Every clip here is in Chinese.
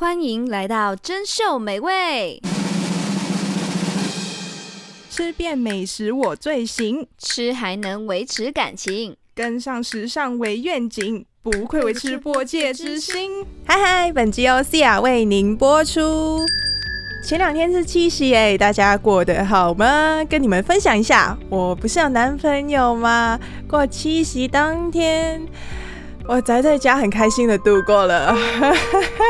欢迎来到珍秀美味，吃遍美食我最行，吃还能维持感情，跟上时尚为愿景，不愧为吃播界之星。嗨嗨，本集由 Cia 为您播出。前两天是七夕哎，大家过得好吗？跟你们分享一下，我不是有男朋友吗？过七夕当天，我宅在家很开心的度过了。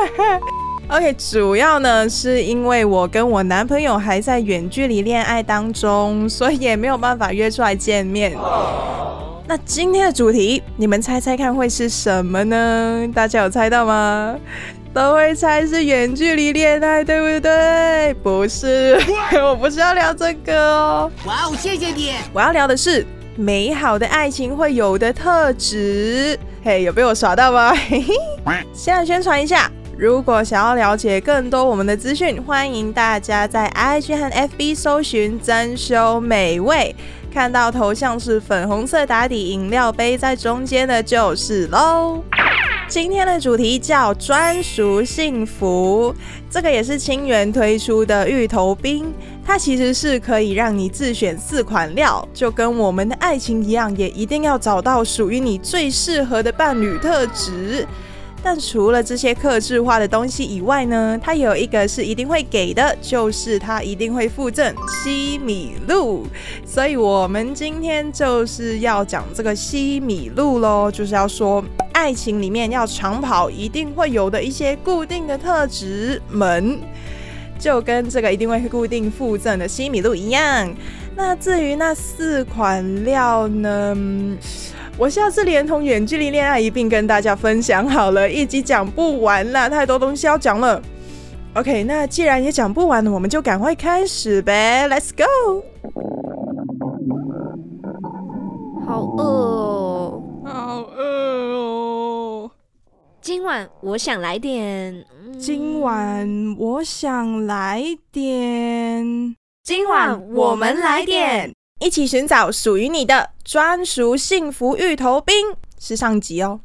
OK，主要呢是因为我跟我男朋友还在远距离恋爱当中，所以也没有办法约出来见面。那今天的主题，你们猜猜看会是什么呢？大家有猜到吗？都会猜是远距离恋爱，对不对？不是，我不是要聊这个哦。哇哦，谢谢你！我要聊的是美好的爱情会有的特质。嘿，有被我耍到吗？嘿嘿，先来宣传一下。如果想要了解更多我们的资讯，欢迎大家在 IG 和 FB 搜寻“珍饈美味”，看到头像是粉红色打底饮料杯在中间的就是喽。今天的主题叫专属幸福，这个也是清源推出的芋头冰，它其实是可以让你自选四款料，就跟我们的爱情一样，也一定要找到属于你最适合的伴侣特质。但除了这些克制化的东西以外呢，它有一个是一定会给的，就是它一定会附赠西米露。所以我们今天就是要讲这个西米露喽，就是要说爱情里面要长跑一定会有的一些固定的特质们，就跟这个一定会固定附赠的西米露一样。那至于那四款料呢？我下次连同远距离恋爱一并跟大家分享好了，一集讲不完啦，太多东西要讲了。OK，那既然也讲不完，我们就赶快开始呗，Let's go。好饿哦，好饿哦。今晚我想来点，今晚我想来点，今晚我们来点。一起寻找属于你的专属幸福芋头冰，是上集哦。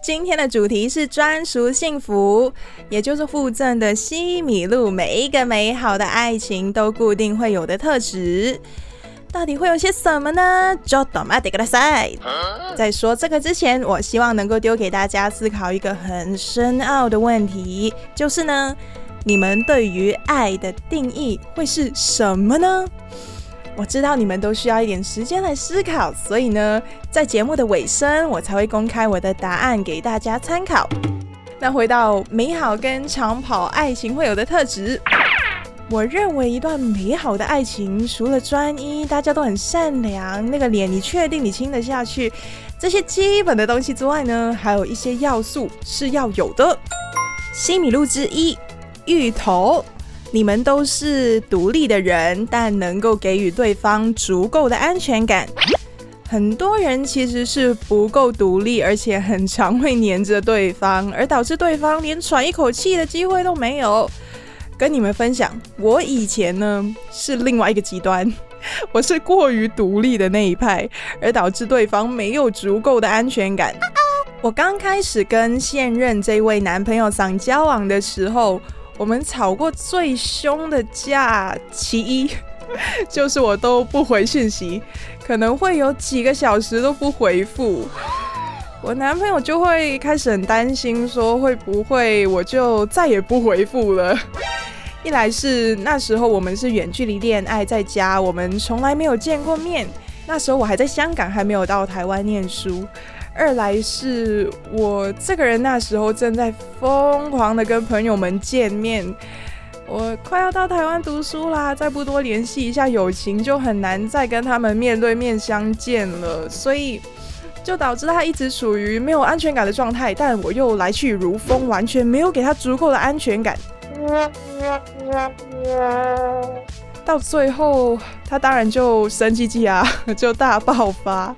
今天的主题是专属幸福，也就是附赠的西米露。每一个美好的爱情都固定会有的特质，到底会有些什么呢？就等待ください。在说这个之前，我希望能够丢给大家思考一个很深奥的问题，就是呢。你们对于爱的定义会是什么呢？我知道你们都需要一点时间来思考，所以呢，在节目的尾声，我才会公开我的答案给大家参考。那回到美好跟长跑爱情会有的特质， 我认为一段美好的爱情，除了专一，大家都很善良，那个脸你确定你亲得下去，这些基本的东西之外呢，还有一些要素是要有的。西米露之一。芋头，你们都是独立的人，但能够给予对方足够的安全感。很多人其实是不够独立，而且很常会黏着对方，而导致对方连喘一口气的机会都没有。跟你们分享，我以前呢是另外一个极端，我是过于独立的那一派，而导致对方没有足够的安全感。我刚开始跟现任这位男朋友想交往的时候。我们吵过最凶的架，其一 就是我都不回信息，可能会有几个小时都不回复。我男朋友就会开始很担心，说会不会我就再也不回复了。一来是那时候我们是远距离恋爱，在家我们从来没有见过面，那时候我还在香港，还没有到台湾念书。二来是我这个人那时候正在疯狂的跟朋友们见面，我快要到台湾读书啦，再不多联系一下友情，就很难再跟他们面对面相见了，所以就导致他一直处于没有安全感的状态，但我又来去如风，完全没有给他足够的安全感，到最后他当然就生气气啊，就大爆发。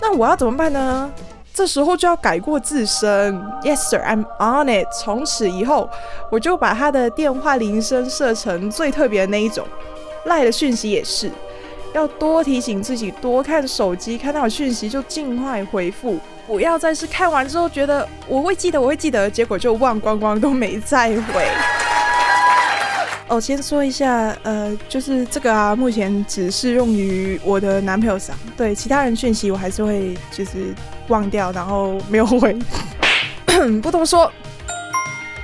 那我要怎么办呢？这时候就要改过自身。Yes sir, I'm on it。从此以后，我就把他的电话铃声设成最特别的那一种。赖的讯息也是，要多提醒自己，多看手机，看到讯息就尽快回复。不要再是看完之后觉得我会记得，我会记得，结果就忘光光都没再回。哦，先说一下，呃，就是这个啊，目前只适用于我的男朋友上，对其他人讯息我还是会就是忘掉，然后没有回。不多说，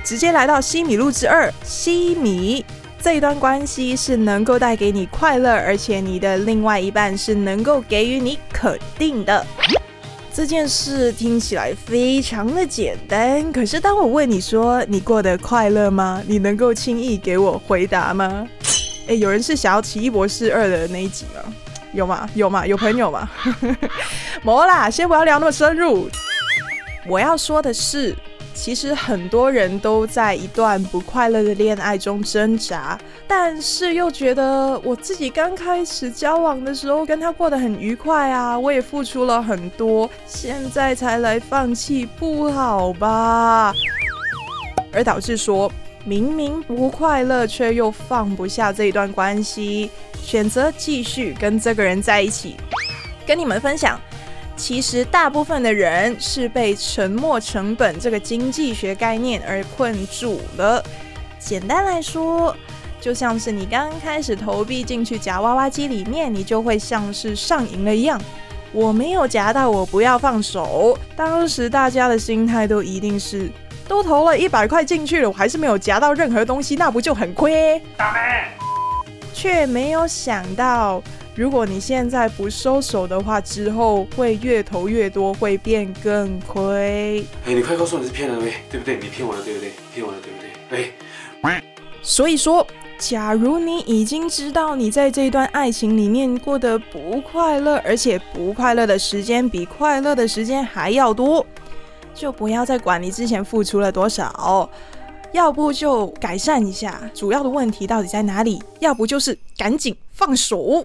直接来到西米露之二，西米。这一段关系是能够带给你快乐，而且你的另外一半是能够给予你肯定的。这件事听起来非常的简单，可是当我问你说你过得快乐吗？你能够轻易给我回答吗？诶，有人是想要奇异博士二的那一集吗？有吗？有吗？有朋友吗？没啦，先不要聊那么深入。我要说的是。其实很多人都在一段不快乐的恋爱中挣扎，但是又觉得我自己刚开始交往的时候跟他过得很愉快啊，我也付出了很多，现在才来放弃不好吧？而导致说明明不快乐却又放不下这一段关系，选择继续跟这个人在一起，跟你们分享。其实大部分的人是被沉没成本这个经济学概念而困住了。简单来说，就像是你刚开始投币进去夹娃娃机里面，你就会像是上瘾了一样。我没有夹到，我不要放手。当时大家的心态都一定是，都投了一百块进去了，我还是没有夹到任何东西，那不就很亏？大妹，却没有想到。如果你现在不收手的话，之后会越投越多，会变更亏。哎，你快告诉我你是骗人的，对不对？你骗我了，对不对？骗我了，对不对？哎，所以说，假如你已经知道你在这段爱情里面过得不快乐，而且不快乐的时间比快乐的时间还要多，就不要再管你之前付出了多少，要不就改善一下主要的问题到底在哪里，要不就是赶紧放手。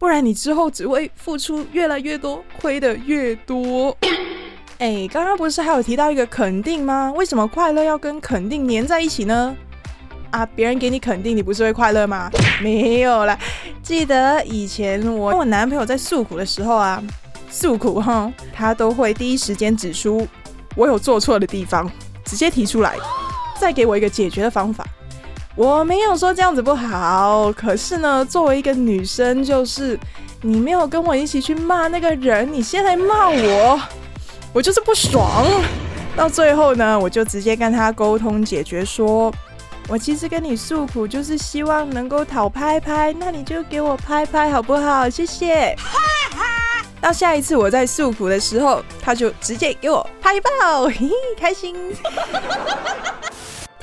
不然你之后只会付出越来越多，亏的越多。哎，刚刚不是还有提到一个肯定吗？为什么快乐要跟肯定粘在一起呢？啊，别人给你肯定，你不是会快乐吗？没有啦，记得以前我跟我男朋友在诉苦的时候啊，诉苦哈，他都会第一时间指出我有做错的地方，直接提出来，再给我一个解决的方法。我没有说这样子不好，可是呢，作为一个女生，就是你没有跟我一起去骂那个人，你现在骂我，我就是不爽。到最后呢，我就直接跟他沟通解决说，我其实跟你诉苦，就是希望能够讨拍拍，那你就给我拍拍好不好？谢谢。到下一次我在诉苦的时候，他就直接给我拍爆，嘿，开心。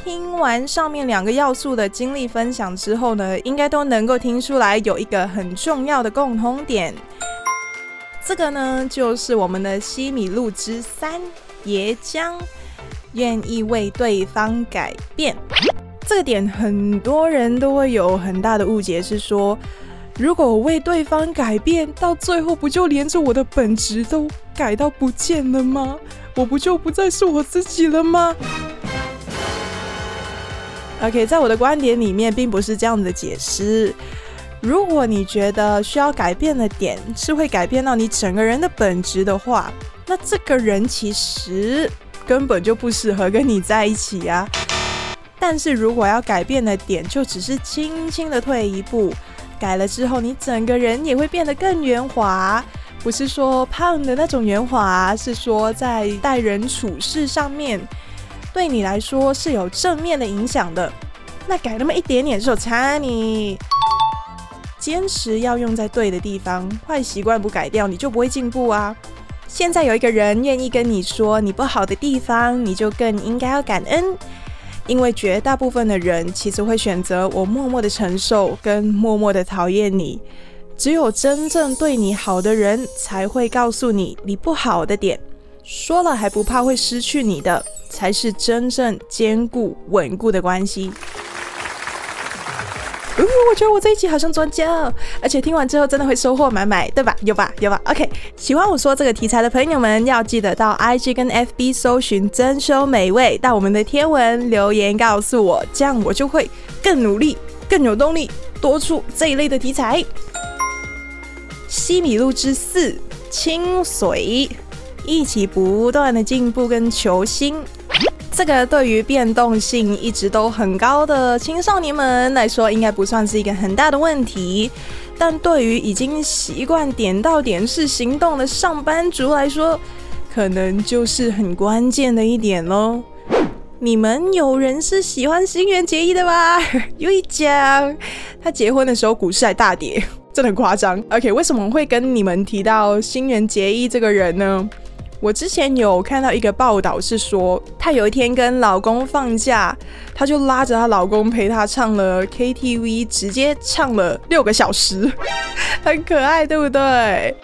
听完上面两个要素的经历分享之后呢，应该都能够听出来有一个很重要的共同点。这个呢，就是我们的西米露之三，爷将，愿意为对方改变。这个点很多人都会有很大的误解，是说，如果为对方改变，到最后不就连着我的本质都改到不见了吗？我不就不再是我自己了吗？OK，在我的观点里面，并不是这样的解释。如果你觉得需要改变的点是会改变到你整个人的本质的话，那这个人其实根本就不适合跟你在一起啊。但是如果要改变的点，就只是轻轻的退一步，改了之后，你整个人也会变得更圆滑。不是说胖的那种圆滑，是说在待人处事上面。对你来说是有正面的影响的，那改那么一点点是有差你。坚持要用在对的地方，坏习惯不改掉，你就不会进步啊。现在有一个人愿意跟你说你不好的地方，你就更应该要感恩，因为绝大部分的人其实会选择我默默的承受，跟默默的讨厌你。只有真正对你好的人才会告诉你你不好的点。说了还不怕会失去你的，才是真正坚固稳固的关系。呜、我觉得我这一集好像专家，而且听完之后真的会收获满满，对吧？有吧？有吧？OK，喜欢我说这个题材的朋友们，要记得到 IG 跟 FB 搜寻“珍饈美味”，到我们的天文留言告诉我，这样我就会更努力、更有动力，多出这一类的题材。西米露之四，清水。一起不断的进步跟求新。这个对于变动性一直都很高的青少年们来说，应该不算是一个很大的问题。但对于已经习惯点到点式行动的上班族来说，可能就是很关键的一点喽。你们有人是喜欢新垣结衣的吧？有一讲，他结婚的时候股市还大跌，真的很夸张。OK，为什么会跟你们提到新垣结衣这个人呢？我之前有看到一个报道，是说她有一天跟老公放假，她就拉着她老公陪她唱了 KTV，直接唱了六个小时，很可爱，对不对？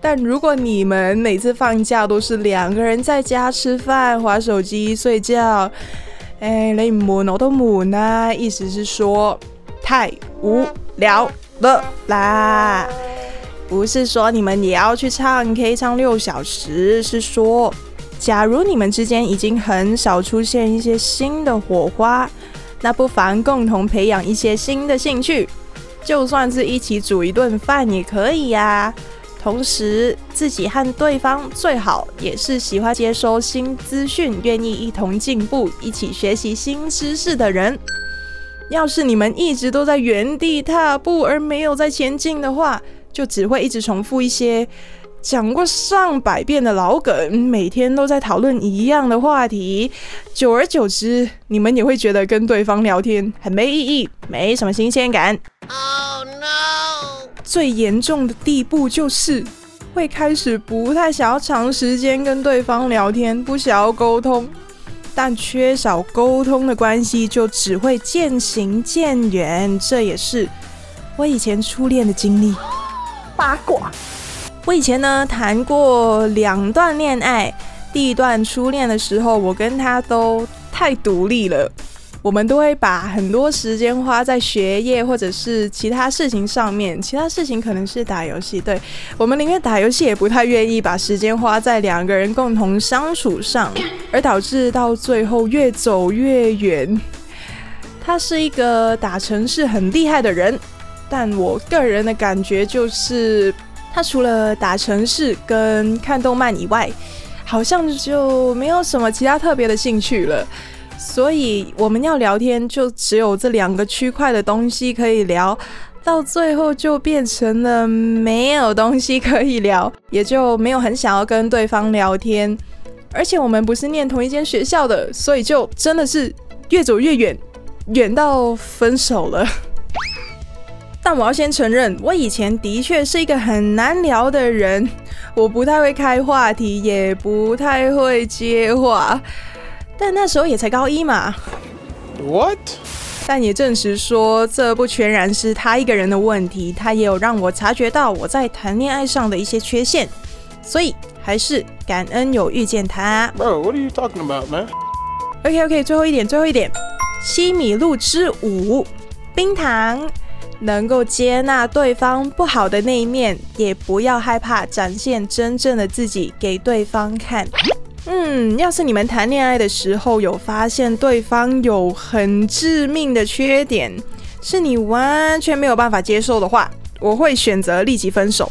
但如果你们每次放假都是两个人在家吃饭、划手机、睡觉，哎，你闷我都闷啊，意思是说太无聊了啦。不是说你们也要去唱 K 唱六小时，是说，假如你们之间已经很少出现一些新的火花，那不妨共同培养一些新的兴趣，就算是一起煮一顿饭也可以呀。同时，自己和对方最好也是喜欢接收新资讯、愿意一同进步、一起学习新知识的人。要是你们一直都在原地踏步而没有在前进的话，就只会一直重复一些讲过上百遍的老梗，每天都在讨论一样的话题，久而久之，你们也会觉得跟对方聊天很没意义，没什么新鲜感。Oh no！最严重的地步就是会开始不太想要长时间跟对方聊天，不想要沟通，但缺少沟通的关系就只会渐行渐远。这也是我以前初恋的经历。八卦。我以前呢谈过两段恋爱，第一段初恋的时候，我跟他都太独立了，我们都会把很多时间花在学业或者是其他事情上面，其他事情可能是打游戏，对，我们宁愿打游戏也不太愿意把时间花在两个人共同相处上，而导致到最后越走越远。他是一个打城市很厉害的人。但我个人的感觉就是，他除了打城市跟看动漫以外，好像就没有什么其他特别的兴趣了。所以我们要聊天，就只有这两个区块的东西可以聊，到最后就变成了没有东西可以聊，也就没有很想要跟对方聊天。而且我们不是念同一间学校的，所以就真的是越走越远，远到分手了。但我要先承认，我以前的确是一个很难聊的人，我不太会开话题，也不太会接话。但那时候也才高一嘛。What？但也证实说，这不全然是他一个人的问题，他也有让我察觉到我在谈恋爱上的一些缺陷，所以还是感恩有遇见他。Bro，what are you talking about, man? OK OK，最后一点，最后一点，西米露之舞，冰糖。能够接纳对方不好的那一面，也不要害怕展现真正的自己给对方看。嗯，要是你们谈恋爱的时候有发现对方有很致命的缺点，是你完全没有办法接受的话，我会选择立即分手。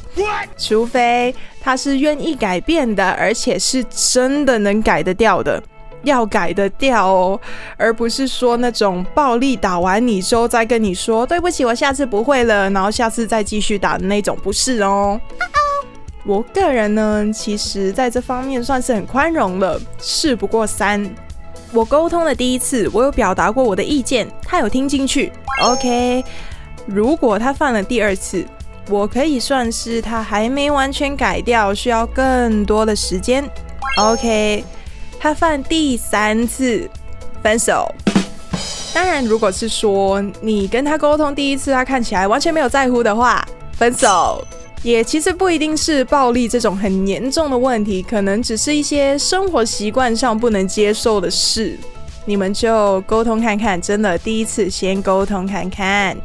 除非他是愿意改变的，而且是真的能改得掉的。要改得掉哦，而不是说那种暴力打完你之后再跟你说对不起，我下次不会了，然后下次再继续打的那种，不是哦。我个人呢，其实在这方面算是很宽容了，事不过三。我沟通的第一次，我有表达过我的意见，他有听进去，OK。如果他犯了第二次，我可以算是他还没完全改掉，需要更多的时间，OK。他犯第三次，分手。当然，如果是说你跟他沟通第一次，他看起来完全没有在乎的话，分手。也其实不一定是暴力这种很严重的问题，可能只是一些生活习惯上不能接受的事，你们就沟通看看。真的，第一次先沟通看看。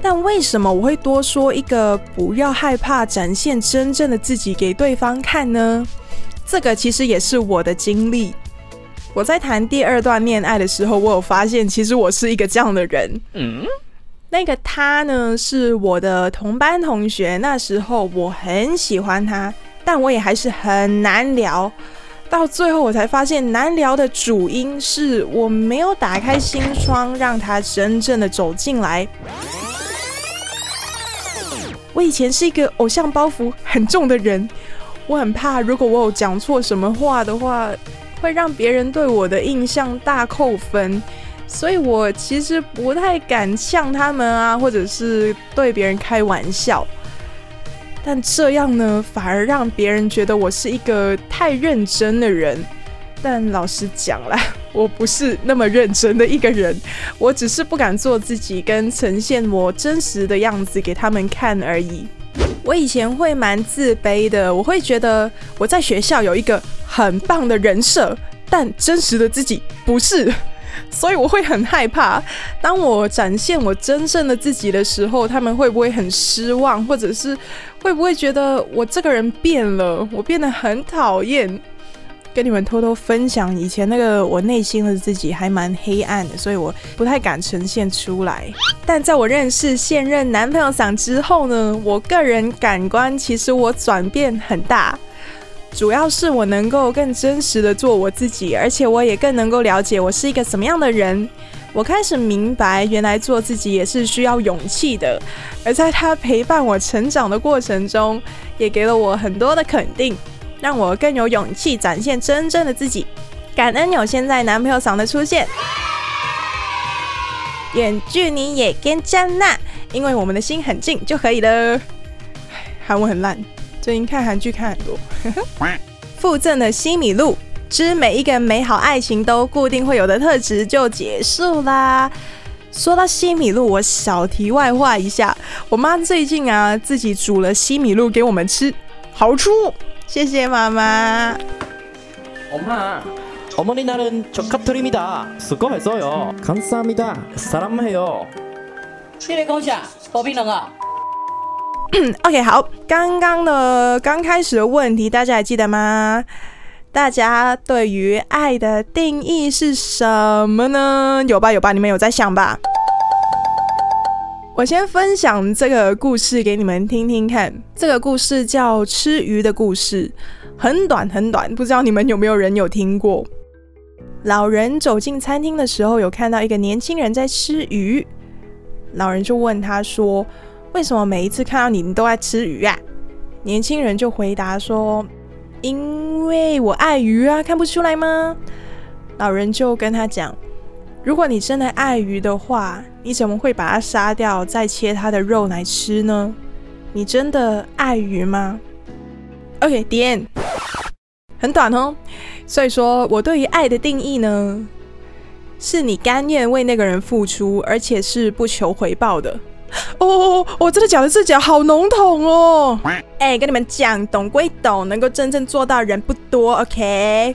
但为什么我会多说一个不要害怕展现真正的自己给对方看呢？这个其实也是我的经历。我在谈第二段恋爱的时候，我有发现，其实我是一个这样的人。嗯，那个他呢，是我的同班同学。那时候我很喜欢他，但我也还是很难聊。到最后，我才发现难聊的主因是我没有打开心窗，让他真正的走进来。我以前是一个偶像包袱很重的人，我很怕如果我有讲错什么话的话，会让别人对我的印象大扣分，所以我其实不太敢呛他们啊，或者是对别人开玩笑。但这样呢，反而让别人觉得我是一个太认真的人。但老实讲啦，我不是那么认真的一个人，我只是不敢做自己，跟呈现我真实的样子给他们看而已。我以前会蛮自卑的，我会觉得我在学校有一个很棒的人设，但真实的自己不是。所以我会很害怕，当我展现我真正的自己的时候，他们会不会很失望，或者是会不会觉得我这个人变了，我变得很讨厌？跟你们偷偷分享，以前那个我内心的自己还蛮黑暗的，所以我不太敢呈现出来。但在我认识现任男朋友想之后呢，我个人感官其实我转变很大。主要是我能够更真实的做我自己，而且我也更能够了解我是一个什么样的人。我开始明白，原来做自己也是需要勇气的。而在他陪伴我成长的过程中，也给了我很多的肯定，让我更有勇气展现真正的自己。感恩有现在男朋友嗓的出现，远距离也跟张娜，因为我们的心很近就可以了。韩文很烂。最近看韩剧看很多，附赠的西米露之每一个美好爱情都固定会有的特质就结束啦。说到西米露，我小题外话一下，我妈最近啊自己煮了西米露给我们吃，好吃，谢谢妈妈。엄마어머니날은축하드립니다수고했어요감사합니다사랑해요你别讲啥，保平人啊。 OK，好，刚刚的刚开始的问题，大家还记得吗？大家对于爱的定义是什么呢？有吧，有吧，你们有在想吧？ 我先分享这个故事给你们听听看。这个故事叫《吃鱼的故事》，很短很短，不知道你们有没有人有听过？老人走进餐厅的时候，有看到一个年轻人在吃鱼，老人就问他说，为什么每一次看到你，你都爱吃鱼啊？年轻人就回答说：“因为我爱鱼啊，看不出来吗？”老人就跟他讲：“如果你真的爱鱼的话，你怎么会把它杀掉，再切它的肉来吃呢？你真的爱鱼吗？”OK，the end，很短哦。所以说我对于爱的定义呢，是你甘愿为那个人付出，而且是不求回报的。哦哦哦！真的假的？这假好笼统哦！哎、跟你们讲，懂归懂，能够真正做到人不多。OK，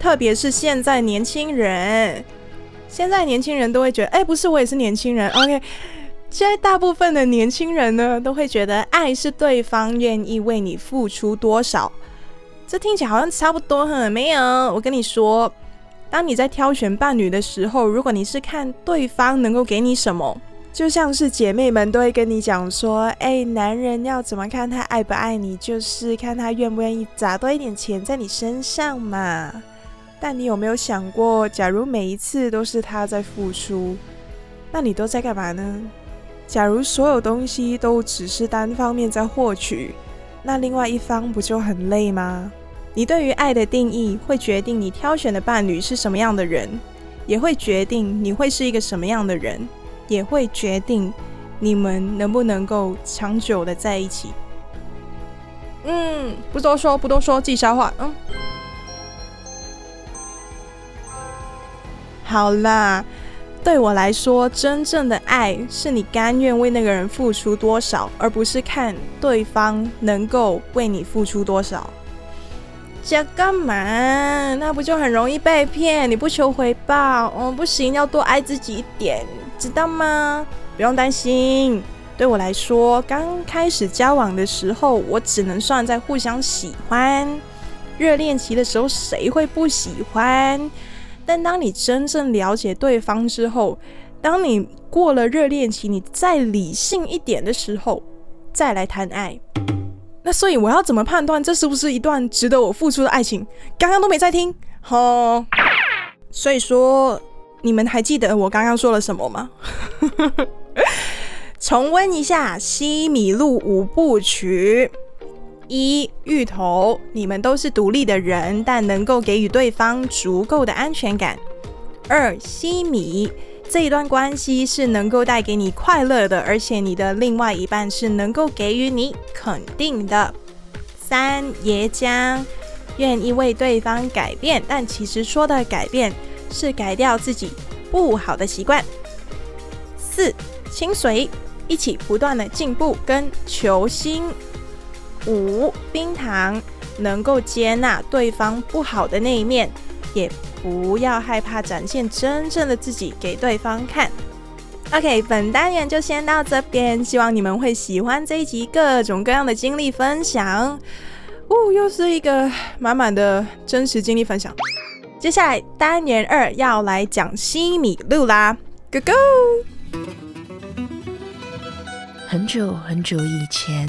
特别是现在年轻人，现在年轻人都会觉得，哎、不是，我也是年轻人。OK，现在大部分的年轻人呢，都会觉得爱是对方愿意为你付出多少。这听起来好像差不多，哼，没有。我跟你说，当你在挑选伴侣的时候，如果你是看对方能够给你什么。就像是姐妹们都会跟你讲说，哎，男人要怎么看他爱不爱你，就是看他愿不愿意砸多一点钱在你身上嘛。但你有没有想过，假如每一次都是他在付出，那你都在干嘛呢？假如所有东西都只是单方面在获取，那另外一方不就很累吗？你对于爱的定义会决定你挑选的伴侣是什么样的人，也会决定你会是一个什么样的人。也会决定你们能不能够长久的在一起。嗯，不多说，不多说，自己消化。嗯，好啦，对我来说，真正的爱是你甘愿为那个人付出多少，而不是看对方能够为你付出多少。这干嘛？那不就很容易被骗？你不求回报，哦，不行，要多爱自己一点。知道吗？不用担心。对我来说，刚开始交往的时候，我只能算在互相喜欢。热恋期的时候，谁会不喜欢？但当你真正了解对方之后，当你过了热恋期，你再理性一点的时候，再来谈爱，那所以我要怎么判断这是不是一段值得我付出的爱情？刚刚都没在听，吼。所以说，你们还记得我刚刚说了什么吗？重温一下西米露五部曲：一、芋头，你们都是独立的人，但能够给予对方足够的安全感；二、西米，这一段关系是能够带给你快乐的，而且你的另外一半是能够给予你肯定的；三、椰浆。愿意为对方改变，但其实说的改变是改掉自己不好的习惯。四、清水，一起不断的进步跟求新。五、冰糖，能够接纳对方不好的那一面，也不要害怕展现真正的自己给对方看。OK，本单元就先到这边，希望你们会喜欢这一集各种各样的经历分享。哦，又是一个满满的真实经历分享。接下来单元二要来讲西米露啦，Go Go！很久很久以前，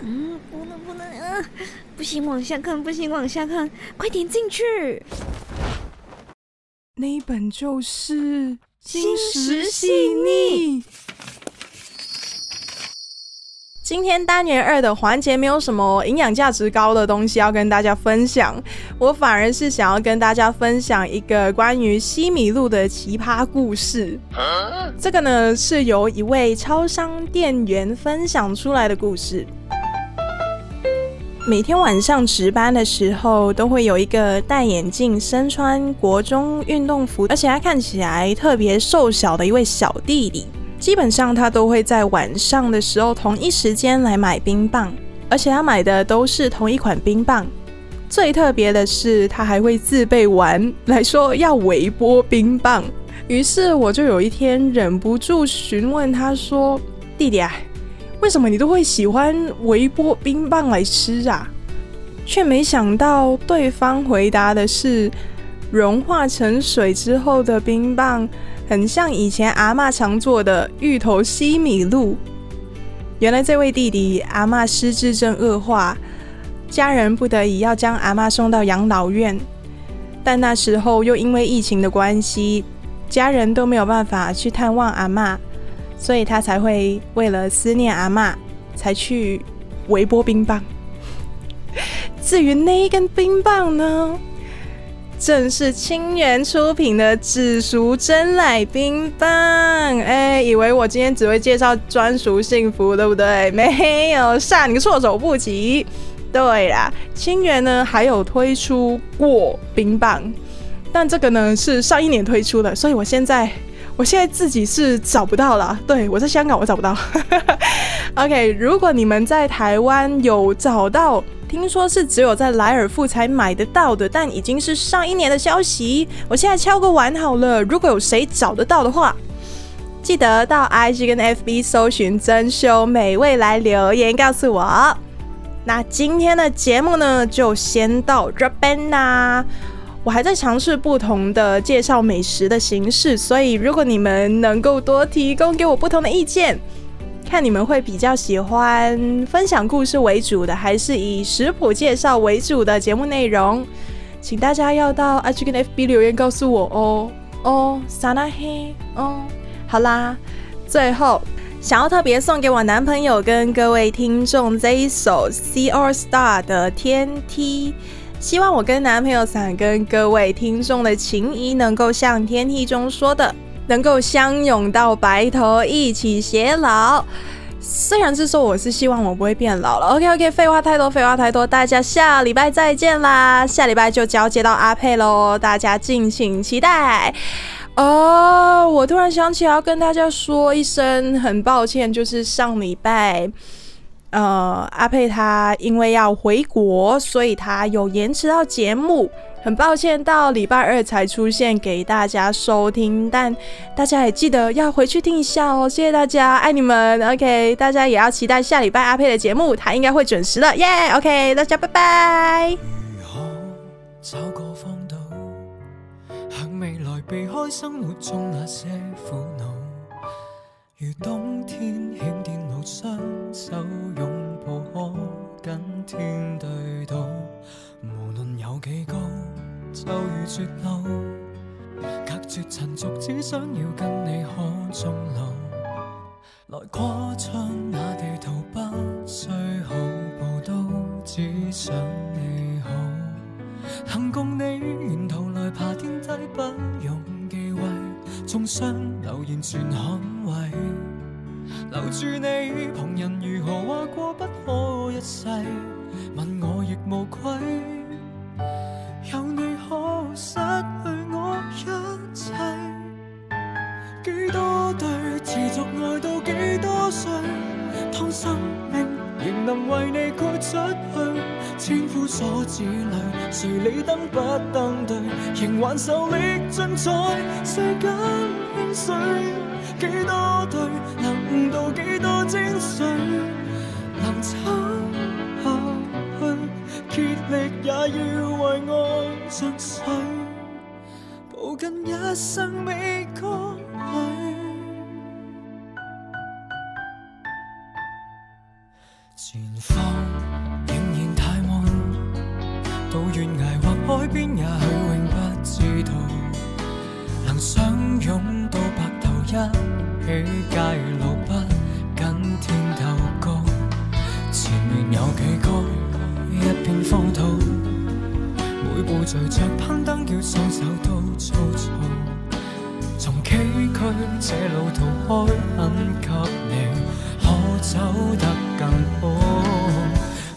嗯，不能不能，啊，不行，往下看，不行，往下看，快点进去。那一本就是《心食细腻》。今天单元二的环节没有什么营养价值高的东西要跟大家分享，我反而是想要跟大家分享一个关于西米露的奇葩故事。这个呢是由一位超商店员分享出来的故事。每天晚上值班的时候，都会有一个戴眼镜、身穿国中运动服，而且他看起来特别瘦小的一位小弟弟。基本上他都会在晚上的时候同一时间来买冰棒，而且他买的都是同一款冰棒。最特别的是，他还会自备碗来说要微波冰棒。于是我就有一天忍不住询问他说：“弟弟啊，为什么你都会喜欢微波冰棒来吃啊？”却没想到对方回答的是：“融化成水之后的冰棒。”很像以前阿嬷常做的芋头西米露。原来这位弟弟阿嬷失智症恶化，家人不得已要将阿嬷送到养老院，但那时候又因为疫情的关系，家人都没有办法去探望阿嬷，所以他才会为了思念阿嬷，才去微波冰棒。至于那一根冰棒呢？正是清源出品的紫薯真奶冰棒，哎、以为我今天只会介绍专属幸福，对不对？没有，吓你个措手不及。对啦，清源呢还有推出过冰棒，但这个呢是上一年推出的，所以我现在我现在自己是找不到了。对，我在香港，我找不到。OK，如果你们在台湾有找到。听说是只有在莱尔富才买得到的，但已经是上一年的消息。我现在敲个碗好了，如果有谁找得到的话，记得到 IG 跟 FB 搜寻“珍饈美味”来留言告诉我。那今天的节目呢，就先到这边啦。我还在尝试不同的介绍美食的形式，所以如果你们能够多提供给我不同的意见。看你们会比较喜欢分享故事为主的，还是以食谱介绍为主的节目内容？请大家要到 H 跟 FB 留言告诉我哦哦，撒拉嘿哦，好啦，最后想要特别送给我男朋友跟各位听众这一首 C AllStar 的天梯，希望我跟男朋友想跟各位听众的情谊能够像天梯中说的。能够相拥到白头，一起偕老。虽然是说，我是希望我不会变老了。OK OK，废话太多，废话太多，大家下礼拜再见啦！下礼拜就交接到阿佩喽，大家敬请期待。哦，我突然想起要跟大家说一声，很抱歉，就是上礼拜呃，阿佩他因为要回国，所以他有延迟到节目，很抱歉到礼拜二才出现给大家收听，但大家也记得要回去听一下哦，谢谢大家，爱你们，OK，大家也要期待下礼拜阿佩的节目，他应该会准时的，耶，OK，大家拜拜。找个方道，向未来避开生活中那些苦恼，如冬天欠电无双手只想要跟要为爱尽瘁，抱紧一生未干泪。前方仍然太暗，到悬崖或海边，也许永不知道，能相拥到白头一。起街路不跟天斗高，前面有几高，随着攀登，叫双手都粗糙。从崎岖这路途开，很给你可走得更好。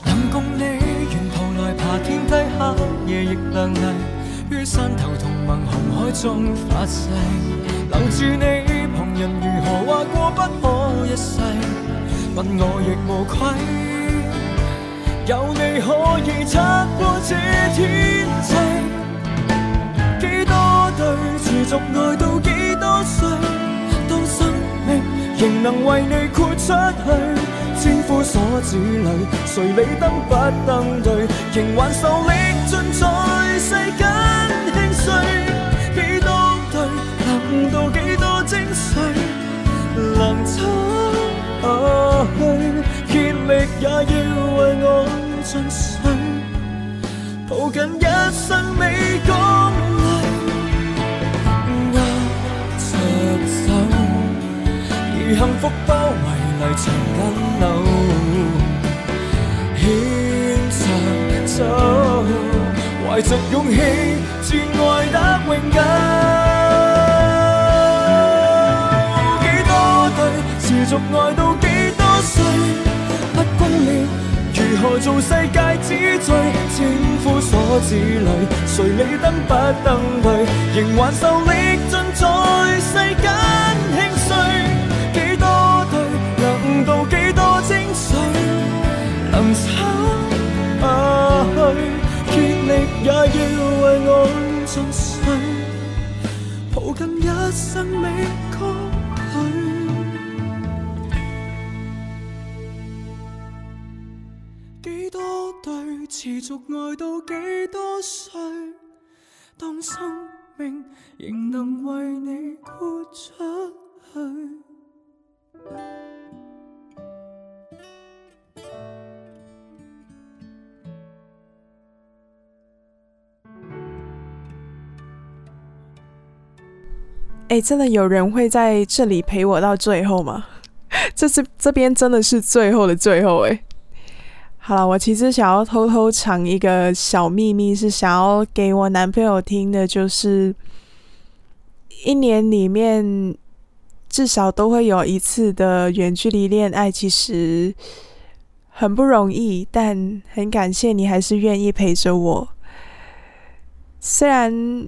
能共你沿途来爬天梯，黑夜亦亮丽，于山头同盟红海中发誓，留住你。旁人如何话过不可一世，问我亦无愧。有你可以撑过这天际，几多对持续爱到几多岁？当生命仍能为你豁出去，千夫所指里，谁理登不登对？仍还受力尽在世间轻碎。几多对能到几多精髓？能撑下去，也要为我尽瘁，抱紧一生未干泪，握着手，而幸福包围泥尘紧扭，牵着手，怀着勇气，挚爱得永久。持续爱到几多岁？如何做世界之最？千夫所指里，谁理登不登对？仍还受力尽在世间轻碎。几多对，能到几多精髓？能撑下去，竭力也要为爱尽瘁，抱紧一生未持续爱到几多岁？当生命仍能为你豁出去。哎，真的有人会在这里陪我到最后吗？这是这边真的是最后的最后哎。好了，我其实想要偷偷藏一个小秘密，是想要给我男朋友听的，就是一年里面至少都会有一次的远距离恋爱，其实很不容易，但很感谢你还是愿意陪着我。虽然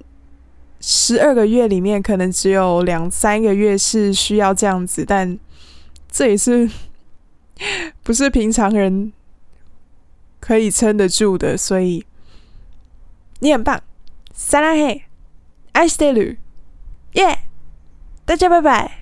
十二个月里面可能只有两三个月是需要这样子，但这也是。不是平常人可以撑得住的，所以你很棒，撒拉嘿，爱してる，耶！大家拜拜。